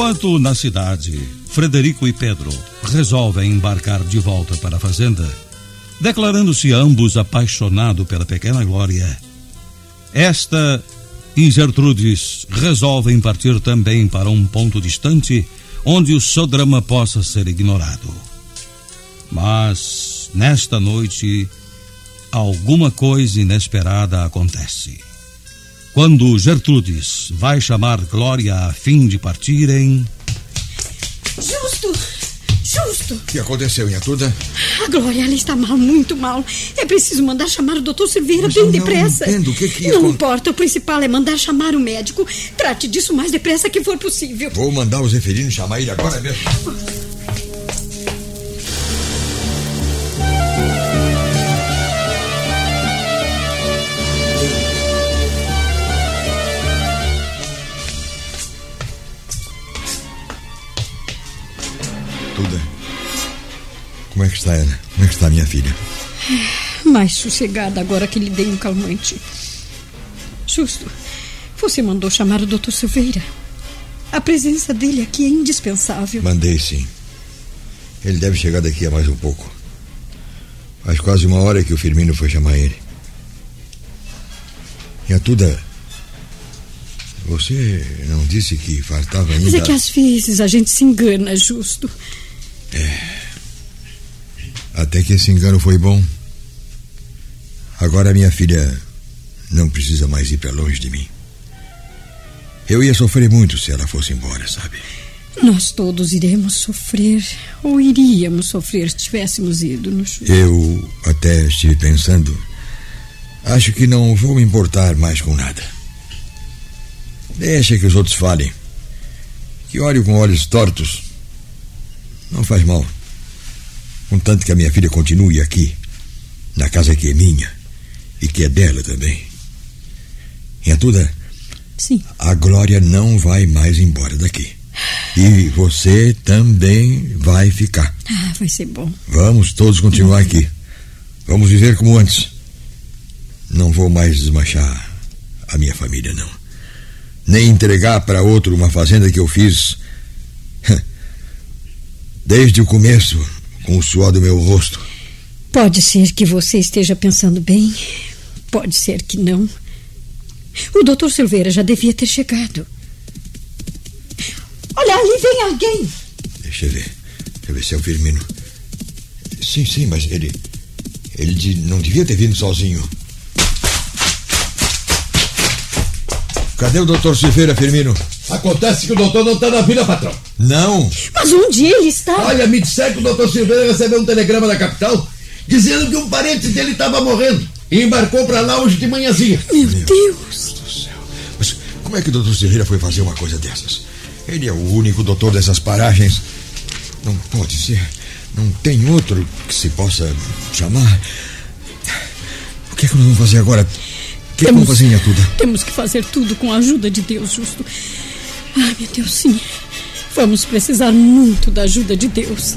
Enquanto na cidade, Frederico e Pedro resolvem embarcar de volta para a fazenda, declarando-se ambos apaixonados pela pequena Glória. Esta e Gertrudes resolvem partir também para um ponto distante onde o seu drama possa ser ignorado. Mas, nesta noite, alguma coisa inesperada acontece. Quando Gertrudes vai chamar Glória a fim de partirem. Justo! Justo! O que aconteceu, Inhatuda? A Glória, ela está mal, muito mal. É preciso mandar chamar o doutor Silveira Mas bem não depressa. Entendo. O que que Não importa, o principal é mandar chamar o médico. Trate disso o mais depressa que for possível. Vou mandar o Zeferino chamar ele agora mesmo. Como é que está ela? Como é que está minha filha? Mais sossegada agora que lhe dei um calmante. Justo. Você mandou chamar o Dr. Silveira. A presença dele aqui é indispensável. Mandei sim. Ele deve chegar daqui a mais um pouco. Faz quase uma hora que o Firmino foi chamar ele. E a Tuda. Você não disse que faltava ainda. Mas é que às vezes a gente se engana, justo. É. Até que esse engano foi bom. Agora minha filha não precisa mais ir para longe de mim. Eu ia sofrer muito se ela fosse embora, sabe? Nós todos iremos sofrer, ou iríamos sofrer se tivéssemos ido no chute. Eu até estive pensando. Acho que não vou me importar mais com nada. Deixa que os outros falem. Que olho com olhos tortos. Não faz mal. Contanto que a minha filha continue aqui, na casa que é minha e que é dela também. E Tuda? Sim. A Glória não vai mais embora daqui. E você também vai ficar. Ah, vai ser bom. Vamos todos continuar aqui. Vamos viver como antes. Não vou mais desmanchar a minha família, não. Nem entregar para outro uma fazenda que eu fiz. Desde o começo, com o suor do meu rosto. Pode ser que você esteja pensando bem, pode ser que não. O doutor Silveira já devia ter chegado. Olha, ali vem alguém. Deixa eu ver. Deixa eu ver se é o Firmino. Sim, sim, mas ele. Ele não devia ter vindo sozinho. Cadê o doutor Silveira, Firmino? Acontece que o doutor não está na vila, patrão. Não. Mas onde ele está? Olha, me disseram que o doutor Silveira recebeu um telegrama da capital dizendo que um parente dele estava morrendo e embarcou para lá hoje de manhãzinha. Meu, Meu Deus. do céu. Mas como é que o doutor Silveira foi fazer uma coisa dessas? Ele é o único doutor dessas paragens. Não pode ser. Não tem outro que se possa chamar. O que é que nós vamos fazer agora? que temos, vamos fazer, Tuda? Temos que fazer tudo com a ajuda de Deus, justo. Ai, meu Deus, sim. Vamos precisar muito da ajuda de Deus.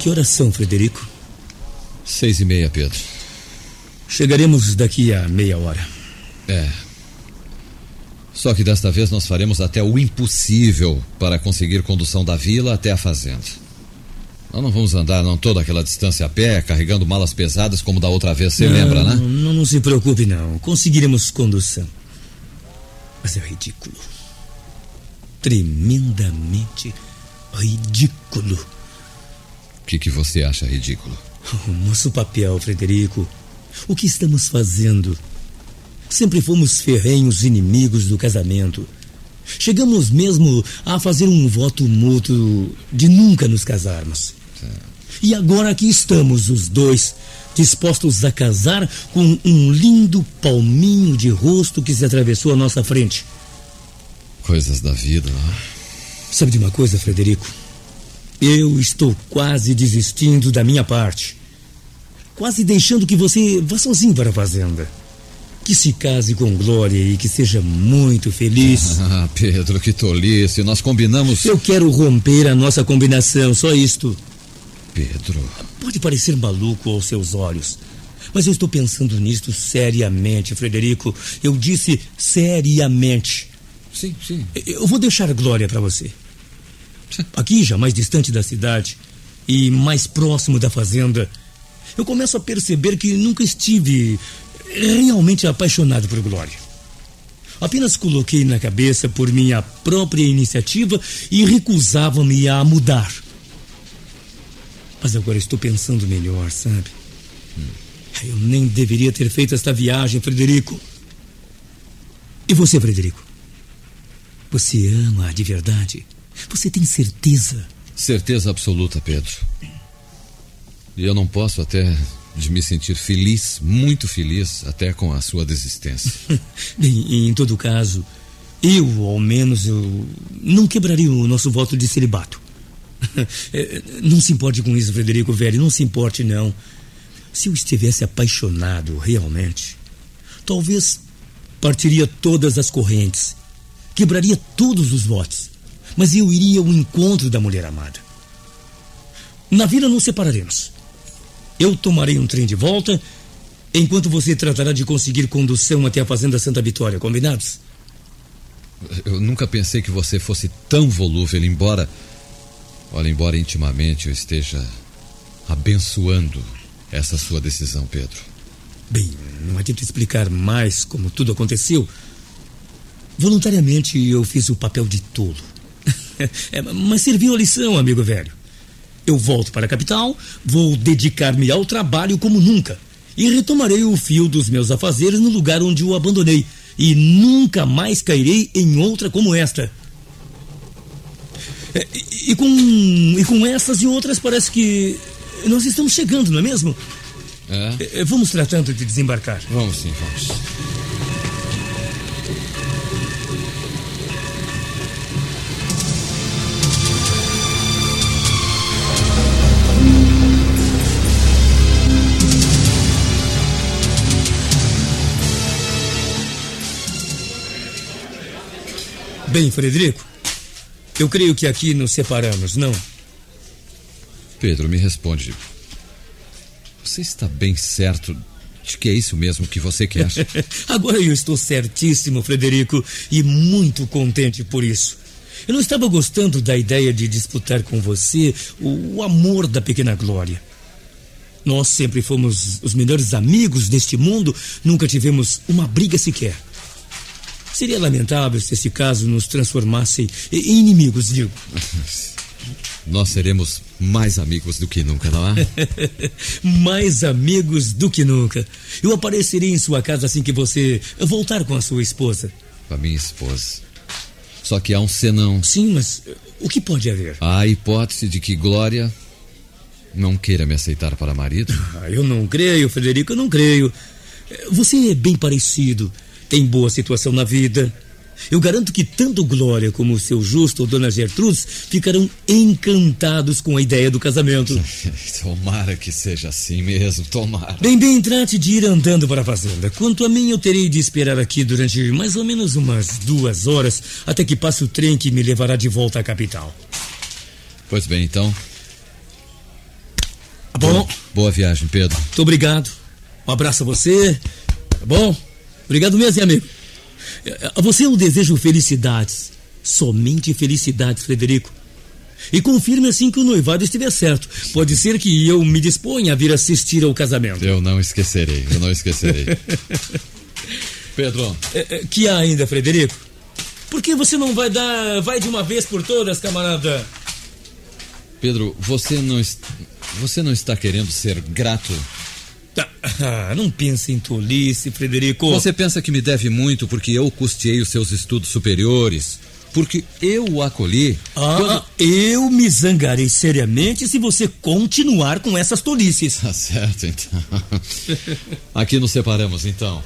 Que oração, Frederico? Seis e meia, Pedro. Chegaremos daqui a meia hora. É. Só que desta vez nós faremos até o impossível para conseguir condução da vila até a fazenda. Nós não vamos andar não toda aquela distância a pé, carregando malas pesadas como da outra vez, você lembra, né? Não, não se preocupe não, conseguiremos condução. Mas é ridículo. tremendamente ridículo. O que, que você acha ridículo? O nosso papel, Frederico. O que estamos fazendo? Sempre fomos ferrenhos inimigos do casamento. Chegamos mesmo a fazer um voto mútuo de nunca nos casarmos. E agora aqui estamos, os dois, dispostos a casar com um lindo palminho de rosto que se atravessou à nossa frente. Coisas da vida, não? Sabe de uma coisa, Frederico? Eu estou quase desistindo da minha parte. Quase deixando que você vá sozinho para a fazenda. Que se case com Glória e que seja muito feliz. Ah, Pedro, que tolice. Nós combinamos. Eu quero romper a nossa combinação, só isto. Pedro. Pode parecer maluco aos seus olhos. Mas eu estou pensando nisto seriamente, Frederico. Eu disse seriamente. Sim, sim. Eu vou deixar Glória para você. Aqui, já mais distante da cidade e mais próximo da fazenda, eu começo a perceber que nunca estive realmente apaixonado por Glória. Apenas coloquei na cabeça por minha própria iniciativa e recusava-me a mudar. Mas agora estou pensando melhor, sabe? Eu nem deveria ter feito esta viagem, Frederico. E você, Frederico? Você ama de verdade? Você tem certeza? Certeza absoluta, Pedro. E eu não posso até de me sentir feliz, muito feliz, até com a sua desistência. Bem, em todo caso, eu, ao menos, eu não quebraria o nosso voto de celibato. É, não se importe com isso, Frederico Velho, não se importe, não. Se eu estivesse apaixonado realmente, talvez partiria todas as correntes, quebraria todos os votos, mas eu iria ao encontro da mulher amada. Na vida nos separaremos. Eu tomarei um trem de volta, enquanto você tratará de conseguir condução até a Fazenda Santa Vitória, combinados? Eu nunca pensei que você fosse tão volúvel, embora. Olha, embora intimamente eu esteja abençoando essa sua decisão, Pedro. Bem, não adianta explicar mais como tudo aconteceu. Voluntariamente eu fiz o papel de tolo. é, mas serviu a lição, amigo velho. Eu volto para a capital, vou dedicar-me ao trabalho como nunca e retomarei o fio dos meus afazeres no lugar onde o abandonei e nunca mais cairei em outra como esta. É, e, e, com, e com essas e outras parece que nós estamos chegando, não é mesmo? É? É, Vamos tratando de desembarcar. Vamos sim, vamos. Bem, Frederico, eu creio que aqui nos separamos, não? Pedro, me responde. Você está bem certo de que é isso mesmo que você quer? Agora eu estou certíssimo, Frederico, e muito contente por isso. Eu não estava gostando da ideia de disputar com você o, o amor da pequena Glória. Nós sempre fomos os melhores amigos deste mundo, nunca tivemos uma briga sequer. Seria lamentável se esse caso nos transformasse em inimigos, digo. Nós seremos mais amigos do que nunca, não é? mais amigos do que nunca. Eu aparecerei em sua casa assim que você voltar com a sua esposa. Com a minha esposa. Só que há um senão. Sim, mas o que pode haver? Há a hipótese de que Glória não queira me aceitar para marido. Ah, eu não creio, Frederico, eu não creio. Você é bem parecido, tem boa situação na vida. Eu garanto que tanto Glória como o seu justo ou Dona Gertrudes ficarão encantados com a ideia do casamento. tomara que seja assim mesmo, tomara. Bem, bem, trate de ir andando para a fazenda. Quanto a mim, eu terei de esperar aqui durante mais ou menos umas duas horas até que passe o trem que me levará de volta à capital. Pois bem, então. Tá bom? Boa viagem, Pedro. Muito obrigado. Um abraço a você. Tá bom? Obrigado mesmo, amigo. A você eu desejo felicidades. Somente felicidades, Frederico. E confirme assim que o noivado estiver certo. Pode ser que eu me disponha a vir assistir ao casamento. Eu não esquecerei, eu não esquecerei. Pedro. É, é, que há ainda, Frederico? Por que você não vai dar. vai de uma vez por todas, camarada? Pedro, você não, você não está querendo ser grato? Ah, não pense em tolice, Frederico. Você pensa que me deve muito porque eu custeei os seus estudos superiores? Porque eu o acolhi. Ah, quando... eu me zangarei seriamente se você continuar com essas tolices. Tá certo, então. Aqui nos separamos, então.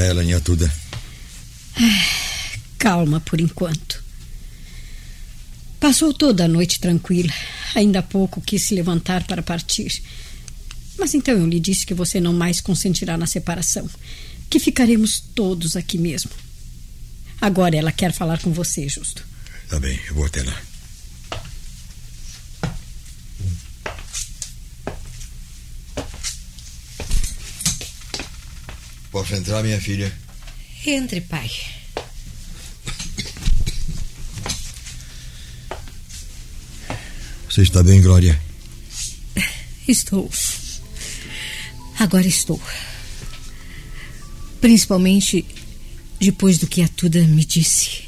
Ela, Nhatuda? Calma por enquanto. Passou toda a noite tranquila. Ainda há pouco quis se levantar para partir. Mas então eu lhe disse que você não mais consentirá na separação. Que ficaremos todos aqui mesmo. Agora ela quer falar com você, Justo. Tá bem, eu vou até lá. Posso entrar, minha filha? Entre, pai. Você está bem, Glória? Estou. Agora estou. Principalmente depois do que a Tuda me disse.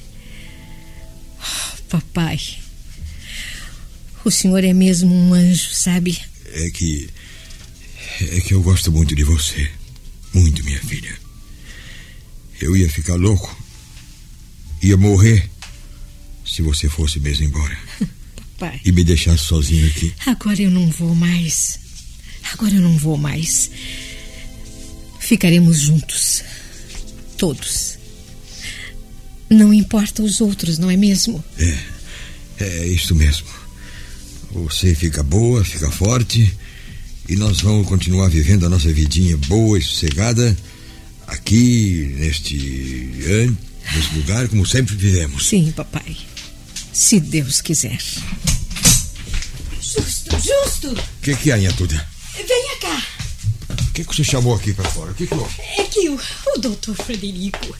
Oh, papai. O senhor é mesmo um anjo, sabe? É que. É que eu gosto muito de você. Muito, minha filha. Eu ia ficar louco. Ia morrer se você fosse mesmo embora. Papai. E me deixasse sozinho aqui. Agora eu não vou mais. Agora eu não vou mais. Ficaremos juntos. Todos. Não importa os outros, não é mesmo? É. É isso mesmo. Você fica boa, fica forte e nós vamos continuar vivendo a nossa vidinha boa e sossegada aqui, neste, neste lugar, como sempre vivemos. Sim, papai. Se Deus quiser. Justo, justo! O que, que é, Inha Tuda? Venha cá. O que, que você chamou aqui para fora? O que, que houve? É que o, o doutor Frederico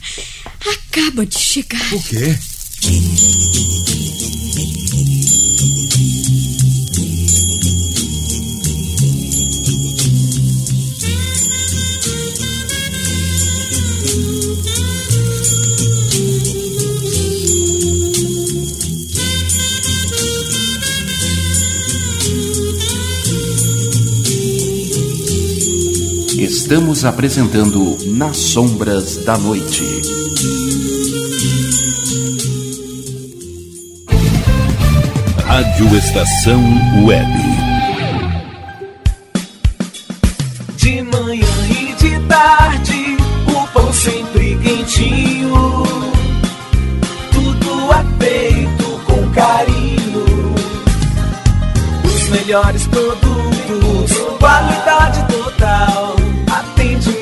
acaba de chegar. O quê? Estamos apresentando Nas Sombras da Noite. Rádio Estação Web. De manhã e de tarde, o pão sempre quentinho. Tudo é feito com carinho. Os melhores produtos, qualidade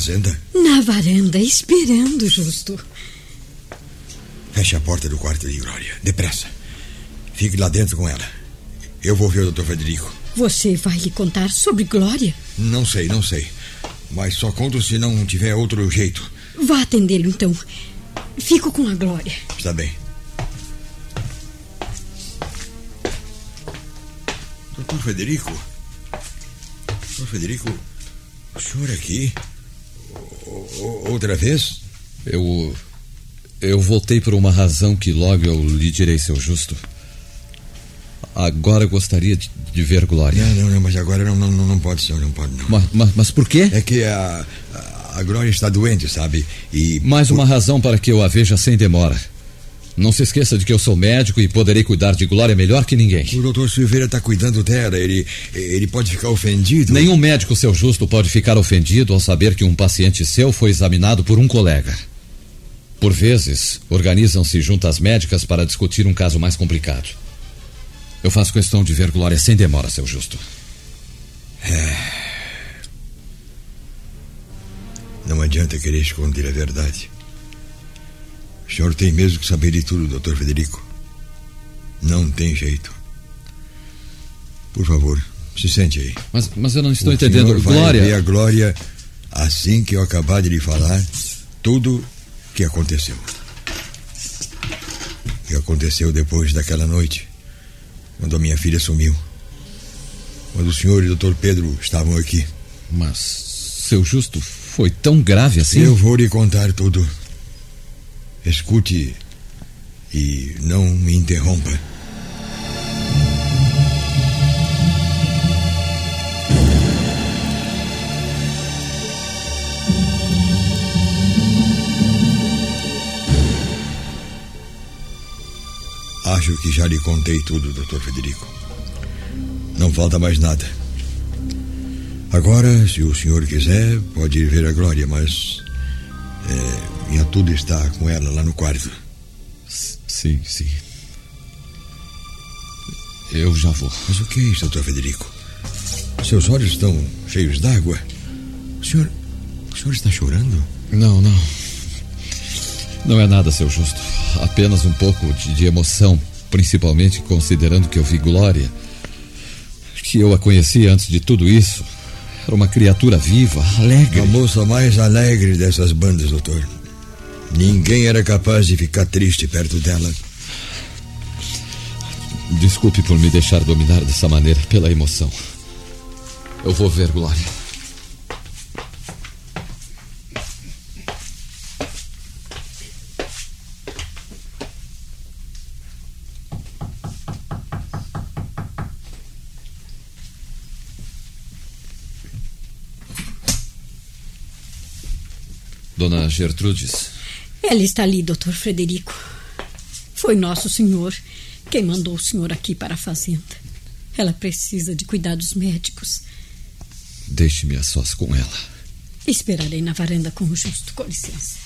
Fazenda. Na varanda, esperando, Justo. Feche a porta do quarto de Glória. Depressa. Fique lá dentro com ela. Eu vou ver o doutor Federico. Você vai lhe contar sobre Glória? Não sei, não sei. Mas só conto se não tiver outro jeito. Vá atendê-lo, então. Fico com a Glória. Está bem. Doutor Federico? Doutor Federico, o senhor aqui? Outra vez? Eu. Eu voltei por uma razão que logo eu lhe direi, seu justo. Agora gostaria de, de ver Glória. Não, não, não, mas agora não, não, não, pode ser, não pode não. Mas, mas, mas por quê? É que a, a, Glória está doente, sabe? E. Mais uma razão para que eu a veja sem demora. Não se esqueça de que eu sou médico e poderei cuidar de Glória melhor que ninguém. O doutor Silveira está cuidando dela. Ele, ele pode ficar ofendido. Nenhum médico, seu justo, pode ficar ofendido ao saber que um paciente seu foi examinado por um colega. Por vezes, organizam-se juntas médicas para discutir um caso mais complicado. Eu faço questão de ver Glória sem demora, seu justo. Não adianta querer esconder a verdade. O senhor tem mesmo que saber de tudo, doutor Federico. Não tem jeito. Por favor, se sente aí. Mas, mas eu não estou o entendendo. vai Glória. ver a Glória assim que eu acabar de lhe falar tudo que aconteceu. O que aconteceu depois daquela noite, quando a minha filha sumiu. Quando o senhor e o doutor Pedro estavam aqui. Mas, seu justo, foi tão grave assim? Eu vou lhe contar tudo. Escute e não me interrompa. Acho que já lhe contei tudo, doutor Federico. Não falta mais nada. Agora, se o senhor quiser, pode ir ver a Glória, mas. É, minha tudo está com ela lá no quarto. Sim, sim. Eu já vou. Mas o que é isso, doutor Federico? Seus olhos estão cheios d'água. O senhor. O senhor está chorando? Não, não. Não é nada, seu justo. Apenas um pouco de, de emoção Principalmente considerando que eu vi Glória, que eu a conheci antes de tudo isso. Era uma criatura viva, alegre. A moça mais alegre dessas bandas, doutor. Ninguém era capaz de ficar triste perto dela. Desculpe por me deixar dominar dessa maneira pela emoção. Eu vou ver Glória. Dona Gertrudes. Ela está ali, doutor Frederico. Foi nosso senhor quem mandou o senhor aqui para a fazenda. Ela precisa de cuidados médicos. Deixe-me a sós com ela. Esperarei na varanda com o justo, com licença.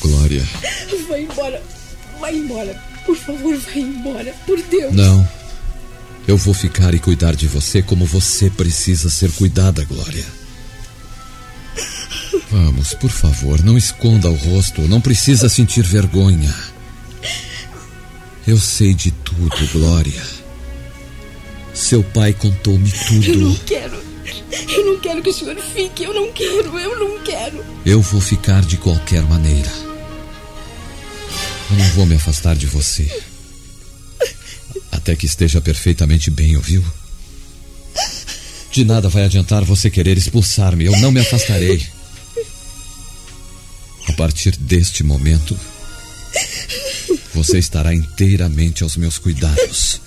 Glória. Vai embora. Vai embora. Por favor, vai embora. Por Deus. Não. Eu vou ficar e cuidar de você como você precisa ser cuidada, Glória. Vamos, por favor, não esconda o rosto. Não precisa sentir vergonha. Eu sei de tudo, Glória. Seu pai contou-me Eu não tudo. quero. Eu não quero que o senhor fique. Eu não quero. Eu não quero. Eu vou ficar de qualquer maneira. Eu não vou me afastar de você. Até que esteja perfeitamente bem, ouviu? De nada vai adiantar você querer expulsar-me. Eu não me afastarei. A partir deste momento, você estará inteiramente aos meus cuidados.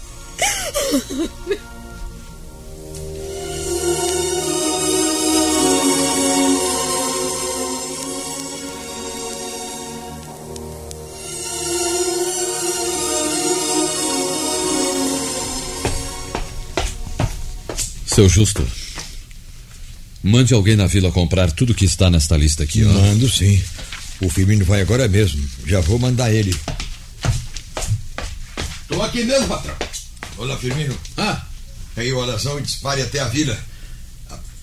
Seu Justo, mande alguém na vila comprar tudo que está nesta lista aqui, ó. Mando sim. O Firmino vai agora mesmo. Já vou mandar ele. Tô aqui mesmo, patrão. Olá, Firmino. Ah, Pegue o alazão e dispare até a vila.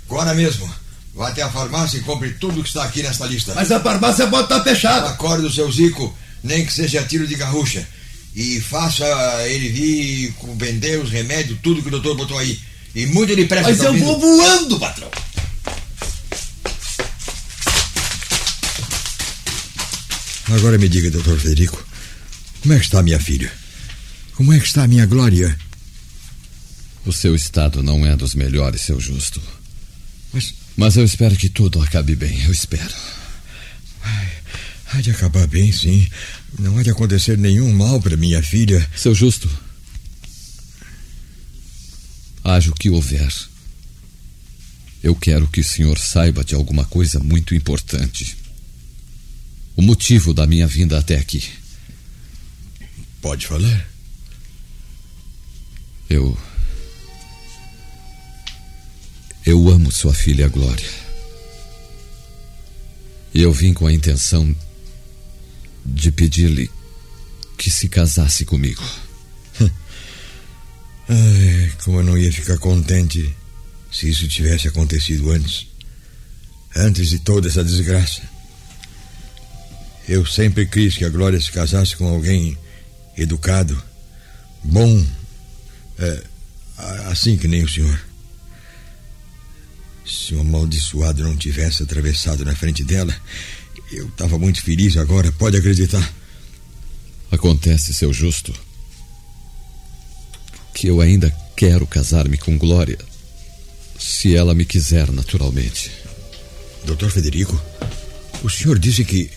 Agora mesmo. Vá até a farmácia e compre tudo que está aqui nesta lista. mas a farmácia pode estar fechada. Acorde o seu Zico, nem que seja tiro de garrucha. E faça ele vir com- vender os remédios, tudo que o doutor botou aí. E muito depressa. Mas tá eu vou voando, patrão. Agora me diga, doutor Federico, como é que está minha filha? Como é que está a minha Glória? O seu estado não é dos melhores, seu Justo. Mas Mas eu espero que tudo acabe bem. Eu espero. há de acabar bem, sim. Não há de acontecer nenhum mal para minha filha. Seu Justo. Haja o que houver. Eu quero que o senhor saiba de alguma coisa muito importante. O motivo da minha vinda até aqui. Pode falar? Eu. Eu amo sua filha Glória. E eu vim com a intenção de pedir-lhe que se casasse comigo. Ai, como eu não ia ficar contente se isso tivesse acontecido antes. Antes de toda essa desgraça. Eu sempre quis que a Glória se casasse com alguém educado, bom, é, assim que nem o senhor. Se um amaldiçoado não tivesse atravessado na frente dela, eu estava muito feliz agora, pode acreditar. Acontece, seu justo, que eu ainda quero casar-me com Glória, se ela me quiser, naturalmente. Doutor Federico, o senhor disse que.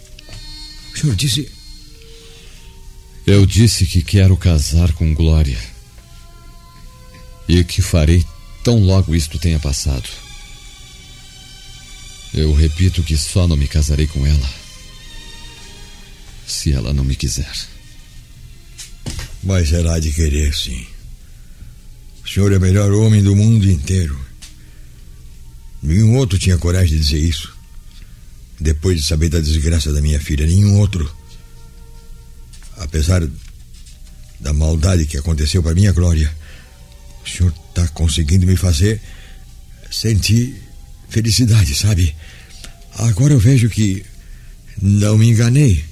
O senhor disse. Eu disse que quero casar com Glória. E que farei tão logo isto tenha passado. Eu repito que só não me casarei com ela se ela não me quiser. Mas há de querer, sim. Senhor é o melhor homem do mundo inteiro. Nenhum outro tinha coragem de dizer isso. Depois de saber da desgraça da minha filha, nenhum outro. Apesar da maldade que aconteceu para minha glória, o senhor está conseguindo me fazer senti felicidade, sabe? Agora eu vejo que não me enganei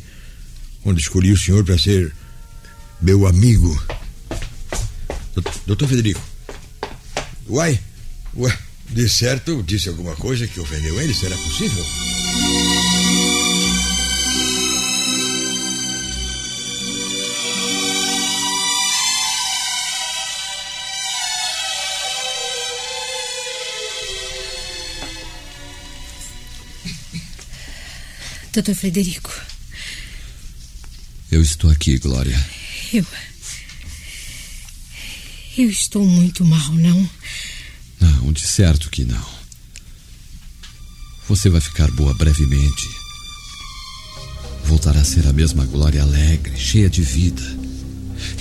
quando escolhi o senhor para ser meu amigo. Doutor Federico. Uai, ué, de certo disse alguma coisa que ofendeu ele? Será possível? Doutor Frederico, Eu estou aqui, Glória. eu. Eu estou muito mal, não? Não, de certo que não. Você vai ficar boa brevemente. Voltará a ser a mesma Glória alegre, cheia de vida.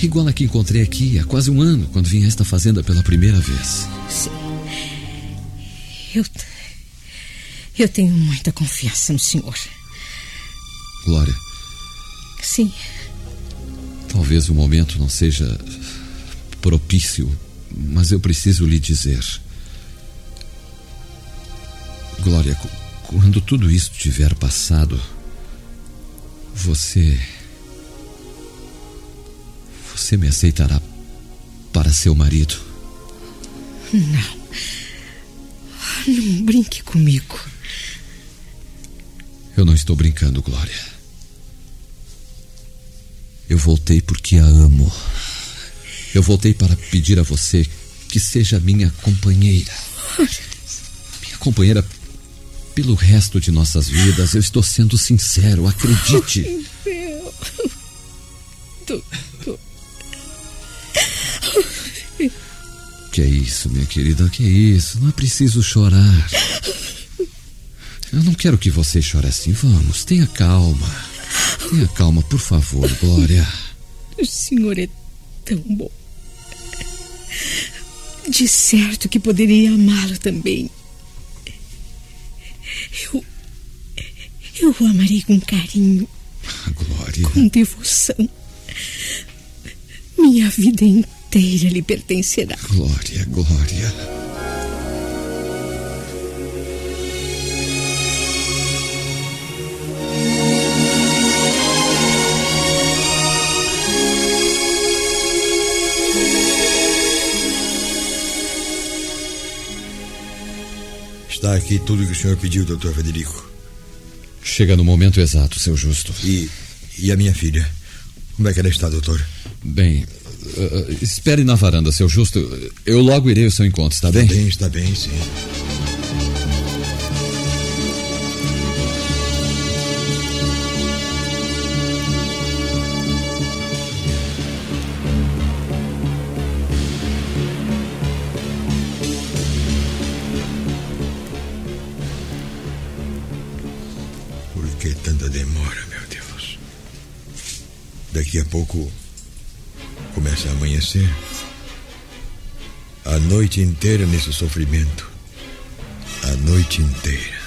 Igual a que encontrei aqui há quase um ano, quando vim a esta fazenda pela primeira vez. Sim. Eu. Eu tenho muita confiança no senhor. Glória, Sim, talvez o momento não seja propício, mas eu preciso lhe dizer. Glória, quando tudo isso tiver passado, você. Você me aceitará para seu marido. não. Não brinque comigo. Eu não estou brincando, Glória. Eu voltei porque a amo. Eu voltei para pedir a você que seja minha companheira. Minha companheira pelo resto de nossas vidas. Eu estou sendo sincero, acredite. Meu. Doutor. Que é isso, minha querida? Que é isso? Não é preciso chorar. Eu não quero que você chore assim. Vamos, tenha calma. Tenha calma, por favor, Glória. O senhor é tão bom. De certo que poderia amá-lo também. Eu. Eu o amarei com carinho, Glória. com devoção. Minha vida inteira lhe pertencerá. Glória, Glória. Está aqui tudo que o senhor pediu, doutor Federico. Chega no momento exato, seu justo. E, e a minha filha? Como é que ela está, doutor? Bem, eh, espere na varanda, seu justo. Eu logo irei ao seu encontro, está bem? Está bem, está bem, sim. Daqui a pouco começa a amanhecer. A noite inteira nesse sofrimento. A noite inteira.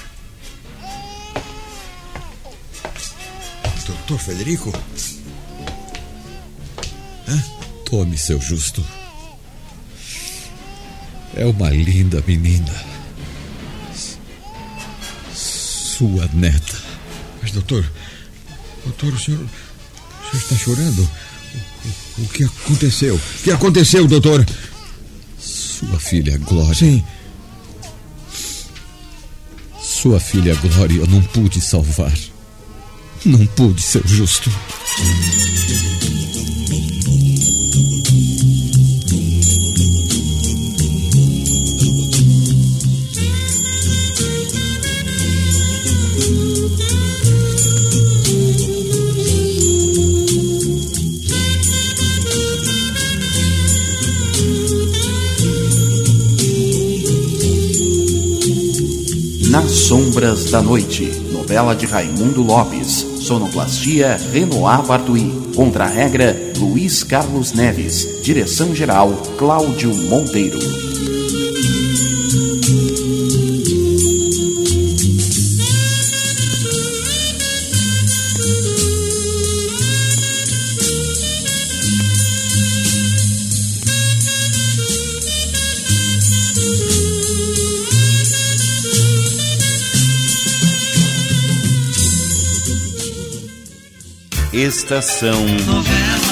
Doutor Federico? Tome, seu justo. É uma linda menina. Sua neta. Mas, doutor. Doutor, o senhor. O senhor está chorando? O, o- o que aconteceu? O que aconteceu, doutor? Sua filha Glória. Sim. Sua filha Glória eu não pude salvar. Não pude, seu justo. Sombras da Noite, novela de Raimundo Lopes, sonoplastia Renoir Bartui, contra-regra Luiz Carlos Neves, direção-geral Cláudio Monteiro. Estação Novela.